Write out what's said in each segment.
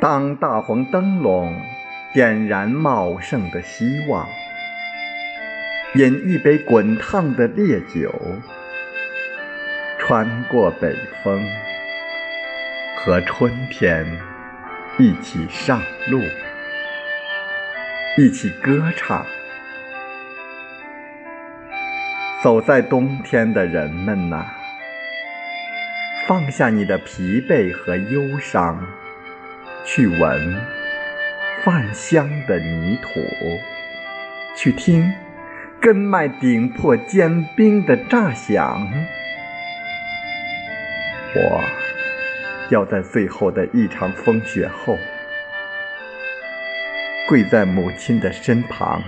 当大红灯笼点燃茂盛的希望，饮一杯滚烫的烈酒，穿过北风，和春天一起上路，一起歌唱。走在冬天的人们呐，放下你的疲惫和忧伤，去闻饭香的泥土，去听根脉顶破坚冰的炸响。我要在最后的一场风雪后，跪在母亲的身旁。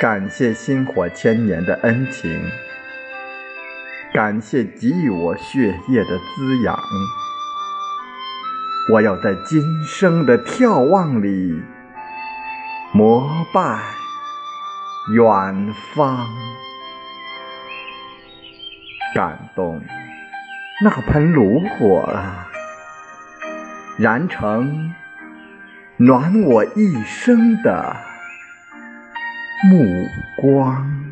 感谢薪火千年的恩情，感谢给予我血液的滋养。我要在今生的眺望里膜拜远方，感动那盆炉火啊，燃成暖我一生的。目光。